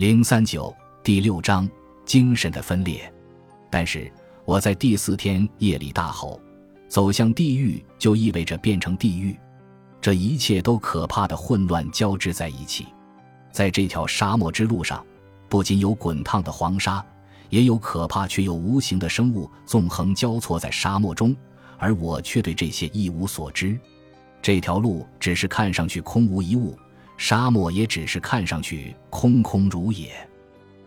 零三九第六章精神的分裂。但是我在第四天夜里大吼：“走向地狱就意味着变成地狱。”这一切都可怕的混乱交织在一起。在这条沙漠之路上，不仅有滚烫的黄沙，也有可怕却又无形的生物纵横交错在沙漠中，而我却对这些一无所知。这条路只是看上去空无一物。沙漠也只是看上去空空如也，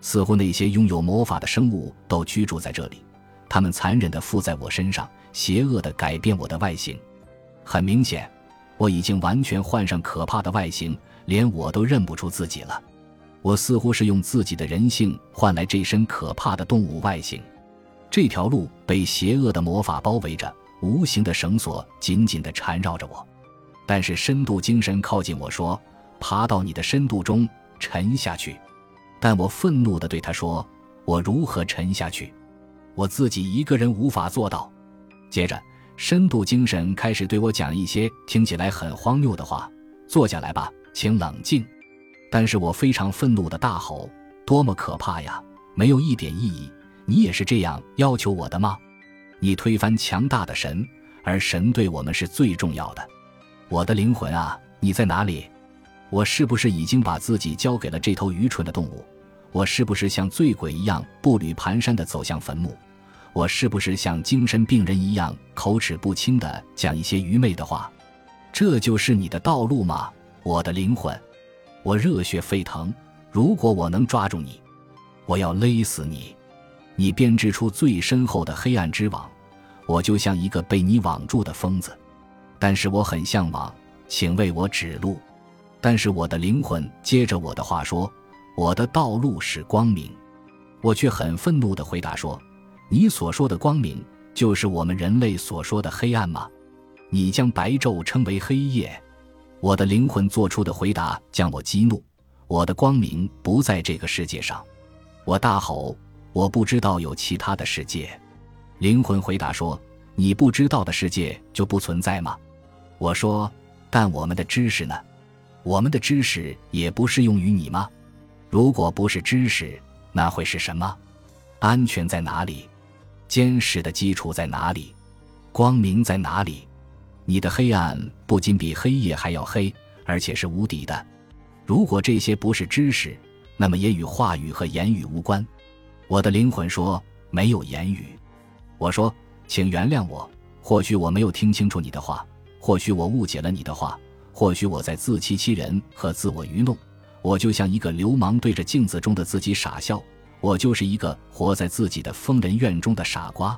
似乎那些拥有魔法的生物都居住在这里，他们残忍地附在我身上，邪恶地改变我的外形。很明显，我已经完全换上可怕的外形，连我都认不出自己了。我似乎是用自己的人性换来这身可怕的动物外形。这条路被邪恶的魔法包围着，无形的绳索紧紧地缠绕着我。但是深度精神靠近我说。爬到你的深度中沉下去，但我愤怒地对他说：“我如何沉下去？我自己一个人无法做到。”接着，深度精神开始对我讲一些听起来很荒谬的话：“坐下来吧，请冷静。”但是我非常愤怒地大吼：“多么可怕呀！没有一点意义！你也是这样要求我的吗？你推翻强大的神，而神对我们是最重要的。我的灵魂啊，你在哪里？”我是不是已经把自己交给了这头愚蠢的动物？我是不是像醉鬼一样步履蹒跚地走向坟墓？我是不是像精神病人一样口齿不清地讲一些愚昧的话？这就是你的道路吗，我的灵魂？我热血沸腾。如果我能抓住你，我要勒死你。你编织出最深厚的黑暗之网，我就像一个被你网住的疯子。但是我很向往，请为我指路。但是我的灵魂接着我的话说：“我的道路是光明。”我却很愤怒地回答说：“你所说的光明，就是我们人类所说的黑暗吗？你将白昼称为黑夜。”我的灵魂做出的回答将我激怒：“我的光明不在这个世界上。”我大吼：“我不知道有其他的世界。”灵魂回答说：“你不知道的世界就不存在吗？”我说：“但我们的知识呢？”我们的知识也不适用于你吗？如果不是知识，那会是什么？安全在哪里？坚实的基础在哪里？光明在哪里？你的黑暗不仅比黑夜还要黑，而且是无底的。如果这些不是知识，那么也与话语和言语无关。我的灵魂说没有言语。我说，请原谅我，或许我没有听清楚你的话，或许我误解了你的话。或许我在自欺欺人和自我愚弄，我就像一个流氓对着镜子中的自己傻笑，我就是一个活在自己的疯人院中的傻瓜。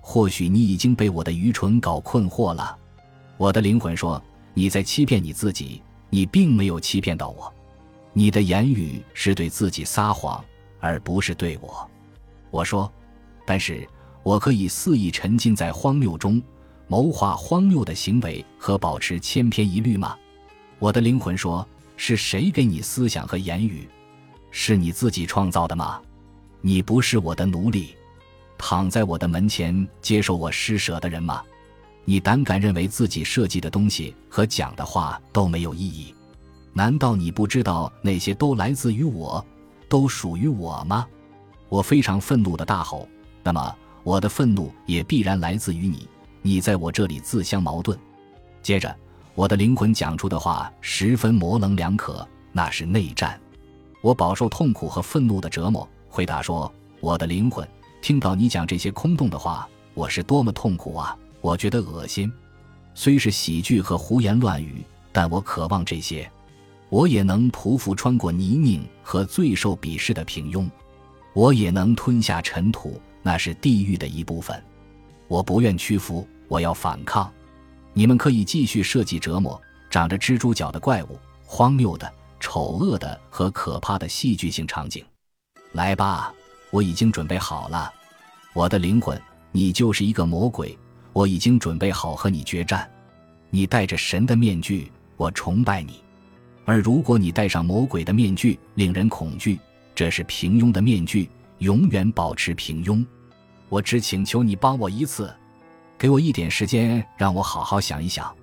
或许你已经被我的愚蠢搞困惑了，我的灵魂说你在欺骗你自己，你并没有欺骗到我，你的言语是对自己撒谎，而不是对我。我说，但是我可以肆意沉浸在荒谬中。谋划荒谬的行为和保持千篇一律吗？我的灵魂说：“是谁给你思想和言语？是你自己创造的吗？你不是我的奴隶，躺在我的门前接受我施舍的人吗？你胆敢认为自己设计的东西和讲的话都没有意义？难道你不知道那些都来自于我，都属于我吗？”我非常愤怒的大吼：“那么我的愤怒也必然来自于你。”你在我这里自相矛盾。接着，我的灵魂讲出的话十分模棱两可，那是内战。我饱受痛苦和愤怒的折磨。回答说：“我的灵魂，听到你讲这些空洞的话，我是多么痛苦啊！我觉得恶心。虽是喜剧和胡言乱语，但我渴望这些。我也能匍匐穿过泥泞和最受鄙视的平庸。我也能吞下尘土，那是地狱的一部分。我不愿屈服。”我要反抗，你们可以继续设计折磨长着蜘蛛脚的怪物、荒谬的、丑恶的和可怕的戏剧性场景。来吧，我已经准备好了，我的灵魂，你就是一个魔鬼，我已经准备好和你决战。你戴着神的面具，我崇拜你；而如果你戴上魔鬼的面具，令人恐惧。这是平庸的面具，永远保持平庸。我只请求你帮我一次。给我一点时间，让我好好想一想，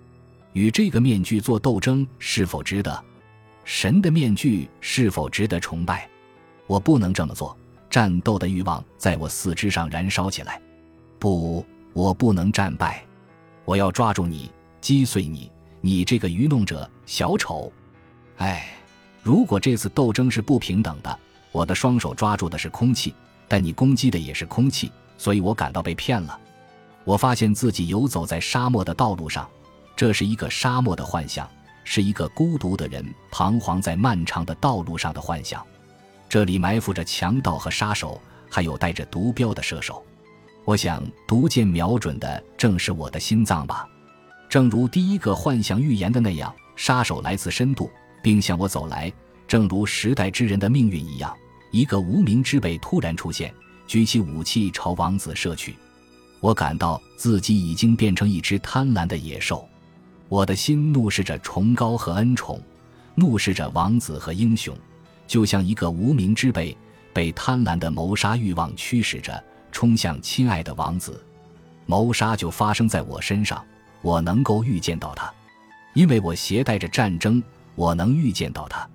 与这个面具做斗争是否值得？神的面具是否值得崇拜？我不能这么做。战斗的欲望在我四肢上燃烧起来。不，我不能战败。我要抓住你，击碎你，你这个愚弄者，小丑！哎，如果这次斗争是不平等的，我的双手抓住的是空气，但你攻击的也是空气，所以我感到被骗了。我发现自己游走在沙漠的道路上，这是一个沙漠的幻象，是一个孤独的人彷徨在漫长的道路上的幻想。这里埋伏着强盗和杀手，还有带着毒镖的射手。我想，毒箭瞄准的正是我的心脏吧。正如第一个幻想预言的那样，杀手来自深度，并向我走来。正如时代之人的命运一样，一个无名之辈突然出现，举起武器朝王子射去。我感到自己已经变成一只贪婪的野兽。我的心怒视着崇高和恩宠，怒视着王子和英雄。就像一个无名之辈，被贪婪的谋杀欲望驱使着冲向亲爱的王子，谋杀就发生在我身上，我能够预见到他，因为我携带着战争，我能预见到他，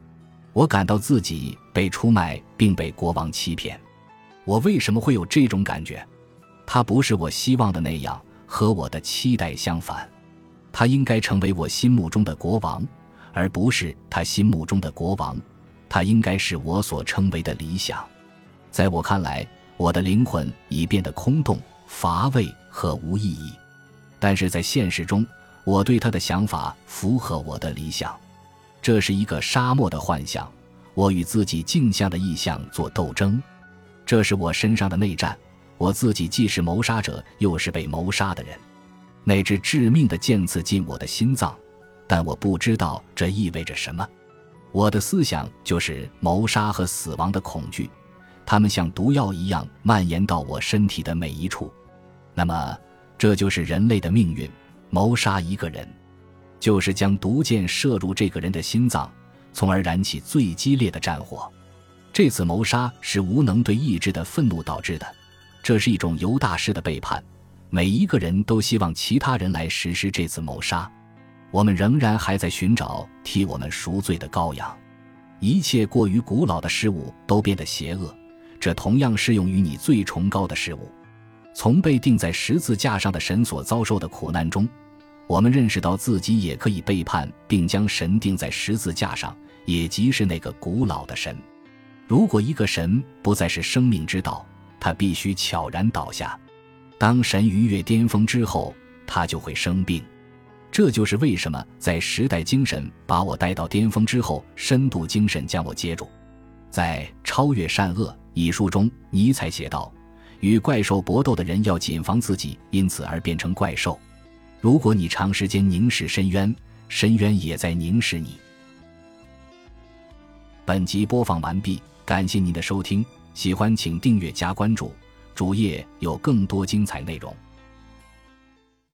我感到自己被出卖并被国王欺骗，我为什么会有这种感觉？他不是我希望的那样，和我的期待相反，他应该成为我心目中的国王，而不是他心目中的国王。他应该是我所称为的理想，在我看来，我的灵魂已变得空洞、乏味和无意义。但是在现实中，我对他的想法符合我的理想。这是一个沙漠的幻想，我与自己镜像的意象做斗争。这是我身上的内战，我自己既是谋杀者，又是被谋杀的人。那支致命的剑刺进我的心脏，但我不知道这意味着什么。我的思想就是谋杀和死亡的恐惧，它们像毒药一样蔓延到我身体的每一处。那么，这就是人类的命运：谋杀一个人，就是将毒箭射入这个人的心脏，从而燃起最激烈的战火。这次谋杀是无能对意志的愤怒导致的，这是一种犹大师的背叛。每一个人都希望其他人来实施这次谋杀。我们仍然还在寻找替我们赎罪的羔羊，一切过于古老的事物都变得邪恶，这同样适用于你最崇高的事物。从被钉在十字架上的神所遭受的苦难中，我们认识到自己也可以背叛并将神钉在十字架上，也即是那个古老的神。如果一个神不再是生命之道，他必须悄然倒下。当神逾越巅峰之后，他就会生病。这就是为什么在时代精神把我带到巅峰之后，深度精神将我接住。在《超越善恶》一书中，尼采写道：“与怪兽搏斗的人要谨防自己因此而变成怪兽。如果你长时间凝视深渊，深渊也在凝视你。”本集播放完毕，感谢您的收听，喜欢请订阅加关注，主页有更多精彩内容。